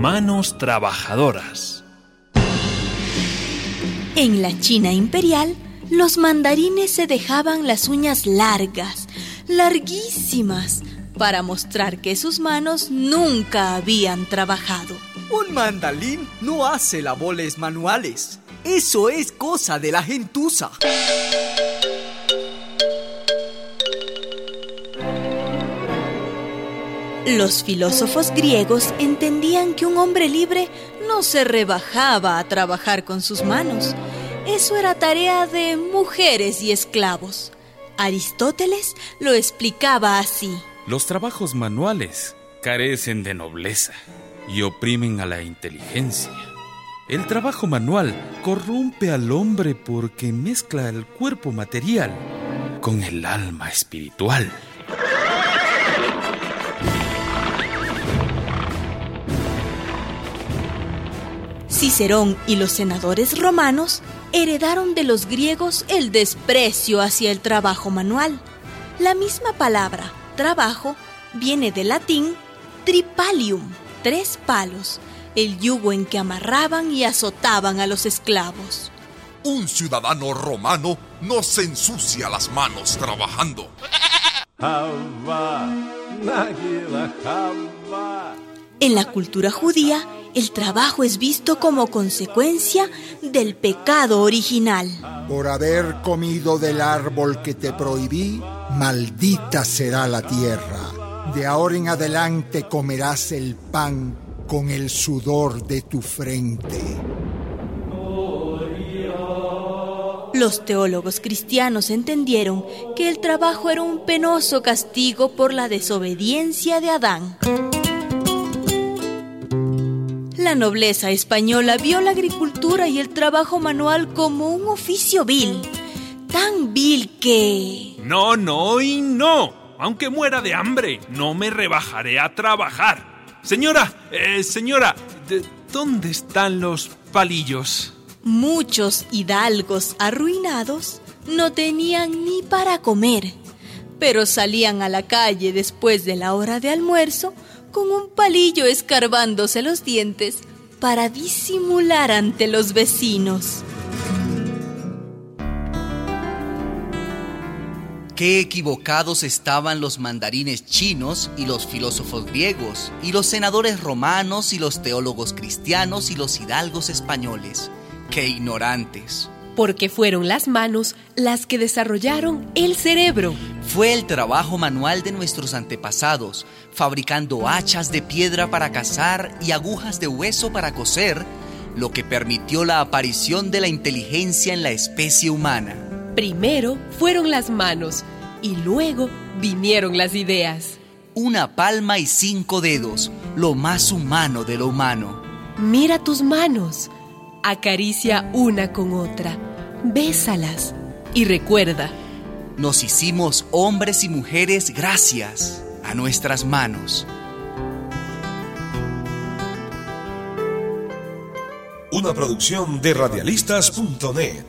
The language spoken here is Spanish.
manos trabajadoras. En la China imperial, los mandarines se dejaban las uñas largas, larguísimas, para mostrar que sus manos nunca habían trabajado. Un mandarín no hace labores manuales. Eso es cosa de la gentuza. Los filósofos griegos entendían que un hombre libre no se rebajaba a trabajar con sus manos. Eso era tarea de mujeres y esclavos. Aristóteles lo explicaba así. Los trabajos manuales carecen de nobleza y oprimen a la inteligencia. El trabajo manual corrompe al hombre porque mezcla el cuerpo material con el alma espiritual. Cicerón y los senadores romanos heredaron de los griegos el desprecio hacia el trabajo manual. La misma palabra, trabajo, viene del latín tripalium, tres palos, el yugo en que amarraban y azotaban a los esclavos. Un ciudadano romano no se ensucia las manos trabajando. En la cultura judía, el trabajo es visto como consecuencia del pecado original. Por haber comido del árbol que te prohibí, maldita será la tierra. De ahora en adelante comerás el pan con el sudor de tu frente. Los teólogos cristianos entendieron que el trabajo era un penoso castigo por la desobediencia de Adán. La nobleza española vio la agricultura y el trabajo manual como un oficio vil, tan vil que... No, no y no. Aunque muera de hambre, no me rebajaré a trabajar. Señora, eh, señora, ¿de ¿dónde están los palillos? Muchos hidalgos arruinados no tenían ni para comer, pero salían a la calle después de la hora de almuerzo con un palillo escarbándose los dientes para disimular ante los vecinos. Qué equivocados estaban los mandarines chinos y los filósofos griegos, y los senadores romanos y los teólogos cristianos y los hidalgos españoles. Qué ignorantes. Porque fueron las manos las que desarrollaron el cerebro. Fue el trabajo manual de nuestros antepasados, fabricando hachas de piedra para cazar y agujas de hueso para coser, lo que permitió la aparición de la inteligencia en la especie humana. Primero fueron las manos y luego vinieron las ideas. Una palma y cinco dedos, lo más humano de lo humano. Mira tus manos, acaricia una con otra, bésalas y recuerda. Nos hicimos hombres y mujeres gracias a nuestras manos. Una producción de radialistas.net.